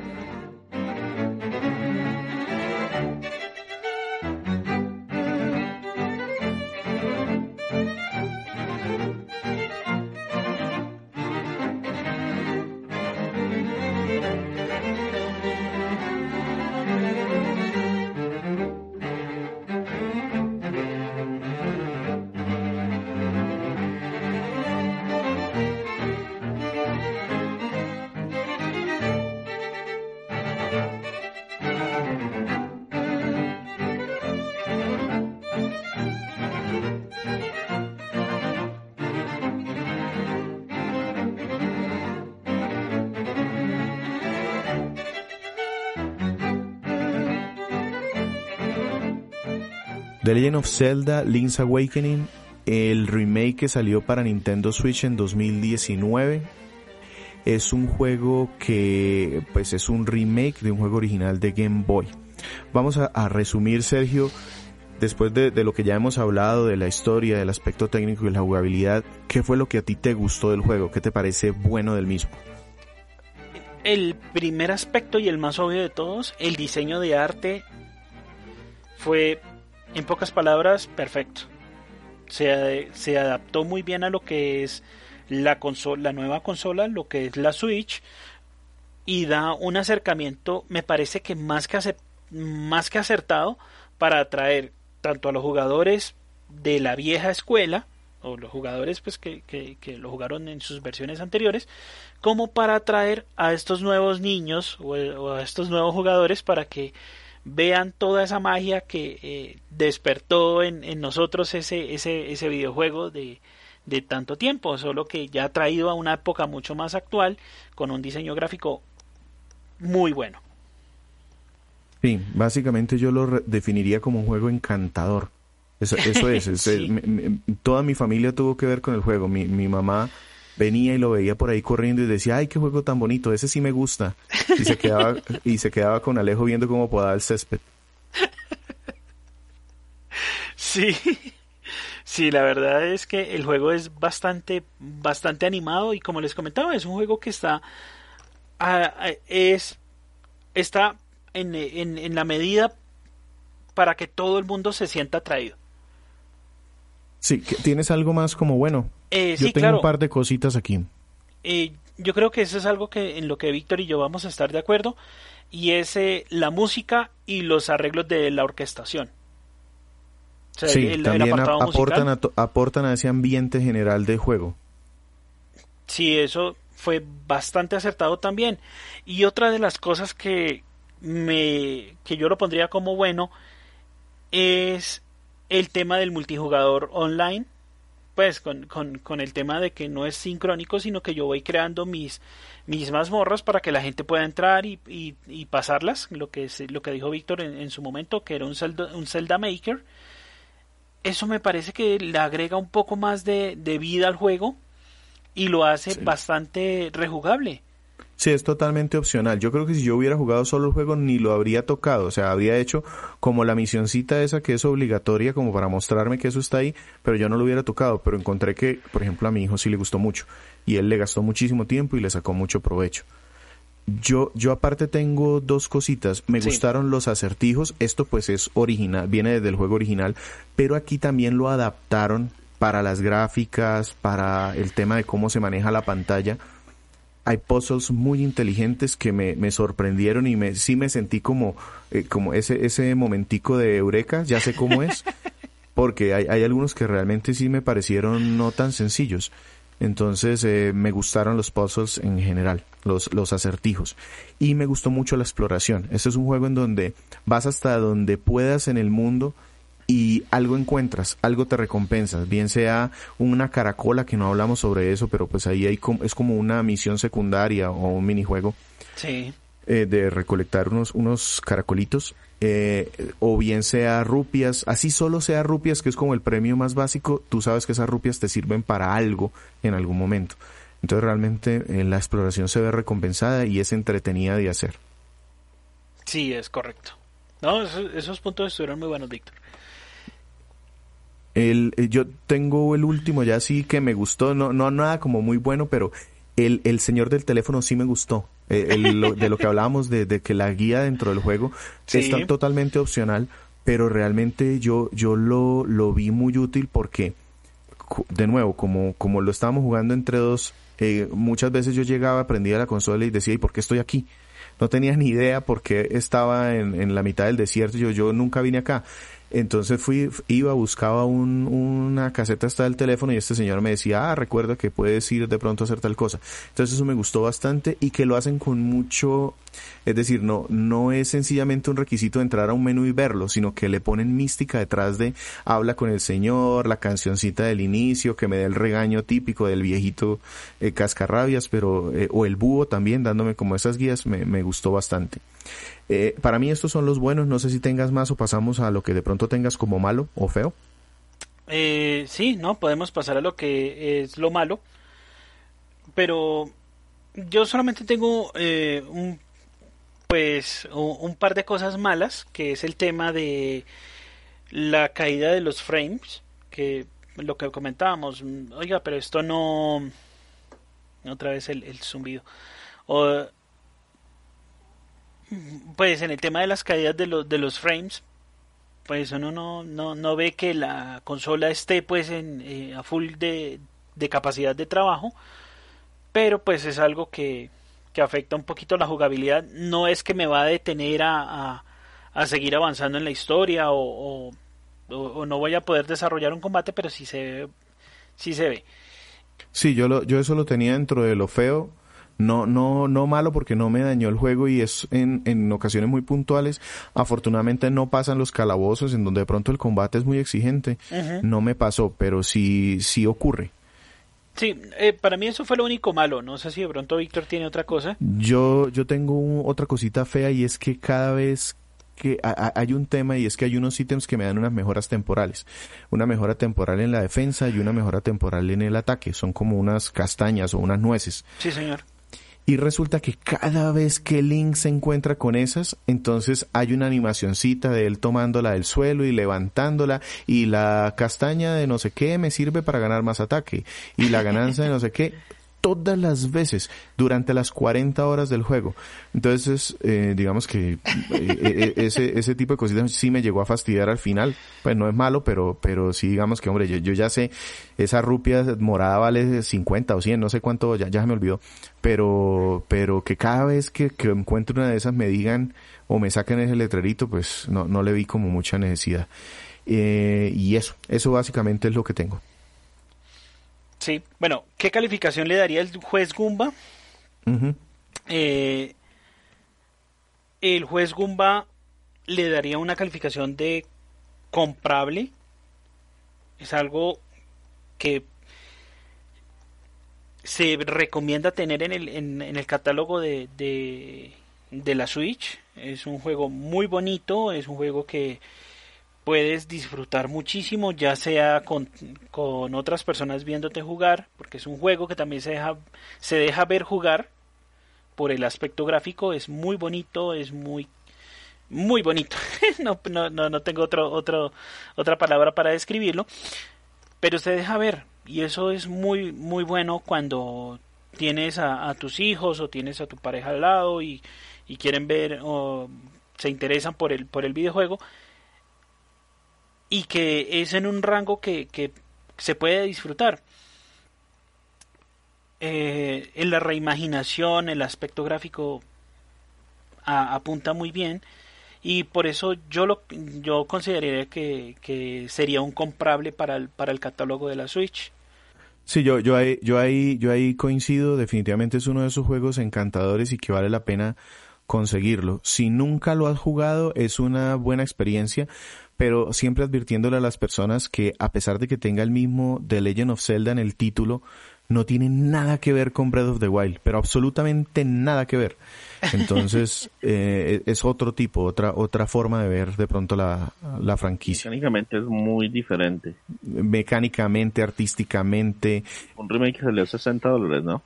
The Legend of Zelda Link's Awakening el remake que salió para Nintendo Switch en 2019. Es un juego que pues es un remake de un juego original de Game Boy. Vamos a, resumir, Sergio, después de, de, lo que ya hemos hablado, de la historia, del aspecto técnico y la jugabilidad, ¿qué fue lo que a ti te gustó del juego? ¿Qué te parece bueno del mismo? El primer aspecto y el más obvio de todos, el diseño de arte fue, en pocas palabras, perfecto. Se, se adaptó muy bien a lo que es la, consola, la nueva consola, lo que es la Switch, y da un acercamiento, me parece que más que, más que acertado, para atraer tanto a los jugadores de la vieja escuela, o los jugadores pues que, que, que, lo jugaron en sus versiones anteriores, como para atraer a estos nuevos niños o, o a estos nuevos jugadores para que vean toda esa magia que eh, despertó en, en, nosotros ese, ese, ese videojuego de, de tanto tiempo, solo que ya ha traído a una época mucho más actual con un diseño gráfico muy bueno. Sí, básicamente yo lo definiría como un juego encantador. Eso, eso es. (laughs) es sí. me, me, toda mi familia tuvo que ver con el juego. Mi, mi mamá venía y lo veía por ahí corriendo y decía, ay, qué juego tan bonito, ese sí me gusta. Y se quedaba, (laughs) y se quedaba con Alejo viendo cómo podaba el césped. Sí, sí, la verdad es que el juego es bastante, bastante animado y como les comentaba, es un juego que está, uh, es, está en, en, en la medida para que todo el mundo se sienta atraído. Sí, ¿tienes algo más como bueno? Eh, yo sí, tengo claro. un par de cositas aquí. Eh, yo creo que eso es algo que en lo que Víctor y yo vamos a estar de acuerdo y es eh, la música y los arreglos de la orquestación. O sea, sí, el, también el aportan, a, aportan a ese ambiente general de juego. Sí, eso fue bastante acertado también. Y otra de las cosas que me que yo lo pondría como bueno es el tema del multijugador online pues con, con, con, el tema de que no es sincrónico sino que yo voy creando mis mis mazmorras para que la gente pueda entrar y, y, y pasarlas lo que es, lo que dijo Víctor en, en, su momento que era un Zelda, un Zelda Maker eso me parece que le agrega un poco más de, de vida al juego y lo hace sí. bastante rejugable Sí, es totalmente opcional. Yo creo que si yo hubiera jugado solo el juego ni lo habría tocado. O sea, habría hecho como la misioncita esa que es obligatoria como para mostrarme que eso está ahí, pero yo no lo hubiera tocado. Pero encontré que, por ejemplo, a mi hijo sí le gustó mucho. Y él le gastó muchísimo tiempo y le sacó mucho provecho. Yo, yo aparte tengo dos cositas. Me sí. gustaron los acertijos. Esto pues es original, viene desde el juego original, pero aquí también lo adaptaron para las gráficas, para el tema de cómo se maneja la pantalla hay puzzles muy inteligentes que me, me sorprendieron y me, sí me sentí como, eh, como ese, ese momentico de eureka, ya sé cómo es, (laughs) porque hay, hay algunos que realmente sí me parecieron no tan sencillos. Entonces eh, me gustaron los puzzles en general, los, los acertijos. Y me gustó mucho la exploración. Este es un juego en donde vas hasta donde puedas en el mundo y algo encuentras, algo te recompensas, bien sea una caracola, que no hablamos sobre eso, pero pues ahí hay como, es como una misión secundaria o un minijuego. Sí. Eh, de recolectar unos, unos caracolitos, eh, o bien sea rupias, así solo sea rupias, que es como el premio más básico, tú sabes que esas rupias te sirven para algo en algún momento. Entonces realmente eh, la exploración se ve recompensada y es entretenida de hacer. Sí, es correcto. No, esos, esos puntos estuvieron muy buenos, Víctor. El, el, yo tengo el último ya sí que me gustó, no, no nada como muy bueno, pero el, el señor del teléfono sí me gustó. El, lo, de lo que hablábamos de, de, que la guía dentro del juego sí. está totalmente opcional, pero realmente yo, yo lo, lo vi muy útil porque, de nuevo, como, como lo estábamos jugando entre dos, eh, muchas veces yo llegaba, prendía la consola y decía, ¿y por qué estoy aquí? No tenía ni idea por qué estaba en, en la mitad del desierto, yo, yo nunca vine acá. Entonces fui, iba, buscaba un, una caseta hasta el teléfono y este señor me decía, ah, recuerda que puedes ir de pronto a hacer tal cosa. Entonces eso me gustó bastante y que lo hacen con mucho, es decir, no, no es sencillamente un requisito entrar a un menú y verlo, sino que le ponen mística detrás de habla con el señor, la cancioncita del inicio, que me dé el regaño típico del viejito eh, cascarrabias, pero, eh, o el búho también, dándome como esas guías, me, me gustó bastante. Eh, para mí estos son los buenos, no sé si tengas más o pasamos a lo que de pronto tengas como malo o feo. Eh, sí, no, podemos pasar a lo que es lo malo. Pero yo solamente tengo eh, un pues un par de cosas malas, que es el tema de la caída de los frames, que lo que comentábamos, oiga, pero esto no otra vez el, el zumbido. O, pues en el tema de las caídas de los de los frames, pues uno no, no, no ve que la consola esté pues en, eh, a full de, de capacidad de trabajo, pero pues es algo que, que afecta un poquito la jugabilidad. No es que me va a detener a, a, seguir avanzando en la historia o, o, no voy a poder desarrollar un combate, pero sí se ve. Sí, se ve. sí yo, lo, yo eso lo tenía dentro de lo feo. No, no, no malo porque no me dañó el juego y es en, en ocasiones muy puntuales. Afortunadamente no pasan los calabozos en donde de pronto el combate es muy exigente. No me pasó, pero sí, sí ocurre. Sí, eh, para mí eso fue lo único malo. No sé si de pronto Víctor tiene otra cosa. Yo, yo tengo otra cosita fea y es que cada vez que hay un tema y es que hay unos ítems que me dan unas mejoras temporales. Una mejora temporal en la defensa y una mejora temporal en el ataque. Son como unas castañas o unas nueces. Sí, señor. Y resulta que cada vez que Link se encuentra con esas, entonces hay una animacioncita de él tomándola del suelo y levantándola y la castaña de no sé qué me sirve para ganar más ataque y la ganancia de no sé qué todas las veces durante las 40 horas del juego. Entonces, eh, digamos que eh, eh, ese, ese tipo de cositas sí me llegó a fastidiar al final. Pues no es malo, pero, pero sí digamos que, hombre, yo, yo ya sé, esa rupia morada vale 50 o 100, no sé cuánto, ya, ya se me olvidó. Pero, pero que cada vez que, que encuentro una de esas me digan o me saquen ese letrerito, pues no, no le vi como mucha necesidad. y eso, eso básicamente es lo que tengo. Sí, bueno, ¿qué calificación le daría el juez Gumba? Eh, el juez Gumba le daría una calificación de comprable. Es algo que se recomienda tener en el, en, el catálogo de, de la Switch. Es un juego muy bonito, es un juego que puedes disfrutar muchísimo, ya sea con, con, otras personas viéndote jugar, porque es un juego que también se deja, se deja ver jugar por el aspecto gráfico, es muy bonito, es muy muy bonito. (laughs) no, no, no, tengo otro, otro, otra palabra para describirlo, pero se deja ver y eso es muy muy bueno cuando tienes a, tus hijos o tienes a tu pareja al lado y, y quieren ver o se interesan por el por el videojuego y que es en un rango que, que se puede disfrutar. Eh, en la reimaginación, el aspecto gráfico apunta muy bien y por eso yo lo yo consideraría que, que, sería un comprable para el, para el catálogo de la Switch. Sí, yo, yo, ahí, yo, ahí, yo ahí coincido, definitivamente es uno de esos juegos encantadores y que vale la pena conseguirlo. Si nunca lo has jugado, es una buena experiencia pero siempre advirtiéndole a las personas que a pesar de que tenga el mismo The Legend of Zelda en el título, no tiene nada que ver con Breath of the Wild, pero absolutamente nada que ver. Entonces (laughs) eh, es otro tipo, otra otra forma de ver de pronto la, la franquicia. Mecánicamente es muy diferente. Mecánicamente, artísticamente. Un remake salió 60 dólares, ¿no?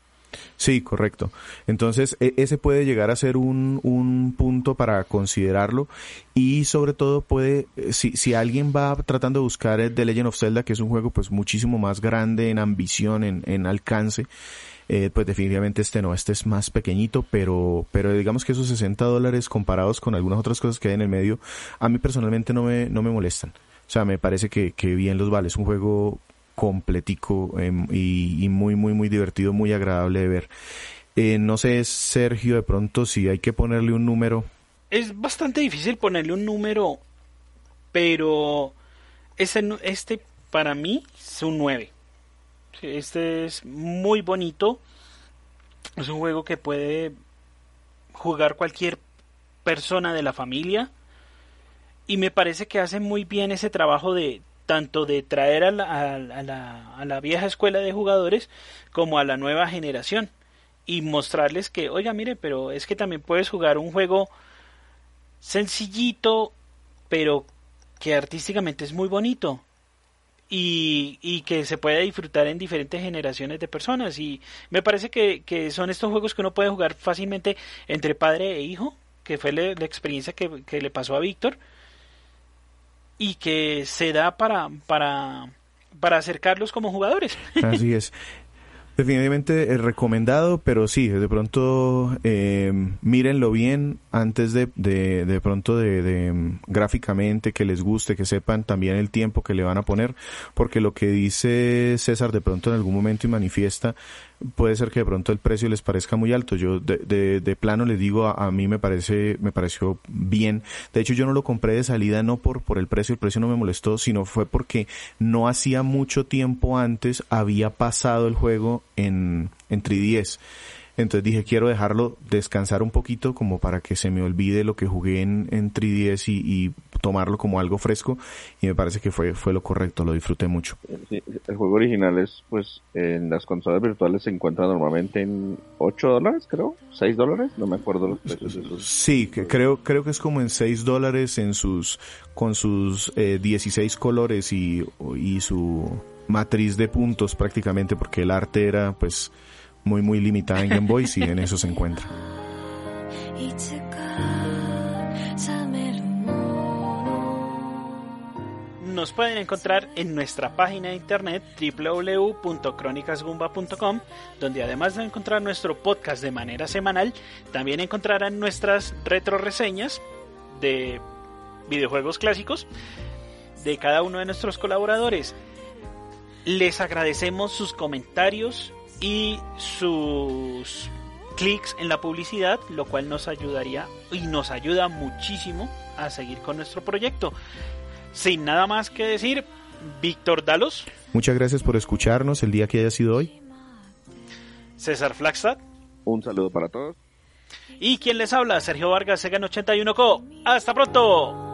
Sí, correcto. Entonces, e, ese puede llegar a ser un, un punto para considerarlo y sobre todo puede, eh, si, si alguien va tratando de buscar el The Legend of Zelda, que es un juego pues muchísimo más grande en ambición, en, en alcance, eh, pues definitivamente este no, este es más pequeñito, pero, pero digamos que esos 60 dólares comparados con algunas otras cosas que hay en el medio, a mí personalmente no me, no me molestan. O sea, me parece que, que bien los vale. Es un juego completico em, y, muy, muy, muy divertido, muy agradable de ver. Eh, no sé, Sergio, de pronto si hay que ponerle un número. Es bastante difícil ponerle un número, pero este para mí es un 9. Este es muy bonito. Es un juego que puede jugar cualquier persona de la familia. Y me parece que hace muy bien ese trabajo de tanto de traer a la, a, la, vieja escuela de jugadores como a la nueva generación y mostrarles que, oiga, mire, pero es que también puedes jugar un juego sencillito, pero que artísticamente es muy bonito. y, y, que se puede disfrutar en diferentes generaciones de personas. Y me parece que, que, son estos juegos que uno puede jugar fácilmente entre padre e hijo, que fue la, experiencia que, que, le pasó a Víctor, y que se da para, para, para acercarlos como jugadores. Así es. (laughs) Definitivamente es recomendado, pero sí, de pronto eh, mírenlo bien antes de, de, de pronto de, de, gráficamente que les guste, que sepan también el tiempo que le van a poner, porque lo que dice César de pronto en algún momento y manifiesta puede ser que de pronto el precio les parezca muy alto. Yo de, de, de plano les digo, a, a, mí me parece, me pareció bien. De hecho, yo no lo compré de salida no por, por el precio, el precio no me molestó, sino fue porque no hacía mucho tiempo antes había pasado el juego en, en 3DS. Entonces dije, quiero dejarlo descansar un poquito como para que se me olvide lo que jugué en, en 3DS y, y, tomarlo como algo fresco y me parece que fue, fue lo correcto, lo disfruté mucho. Sí, el juego original es, pues, en las consolas virtuales se encuentra normalmente en 8 dólares, creo, 6 dólares, no me acuerdo los precios esos. Sí, que creo, creo que es como en 6 dólares en sus, con sus eh, 16 colores y, y su matriz de puntos prácticamente porque el arte era, pues, muy muy limitada en Game Boy y en eso se encuentra. Nos pueden encontrar en nuestra página de internet www.cronicasgumba.com, donde además de encontrar nuestro podcast de manera semanal, también encontrarán nuestras retro reseñas de videojuegos clásicos de cada uno de nuestros colaboradores. Les agradecemos sus comentarios, y sus clics en la publicidad, lo cual nos ayudaría y nos ayuda muchísimo a seguir con nuestro proyecto. Sin nada más que decir, Víctor Dalos. Muchas gracias por escucharnos el día que haya sido hoy. César Flagstad. Un saludo para todos. Y quien les habla, Sergio Vargas, Segan81 Co. Hasta pronto.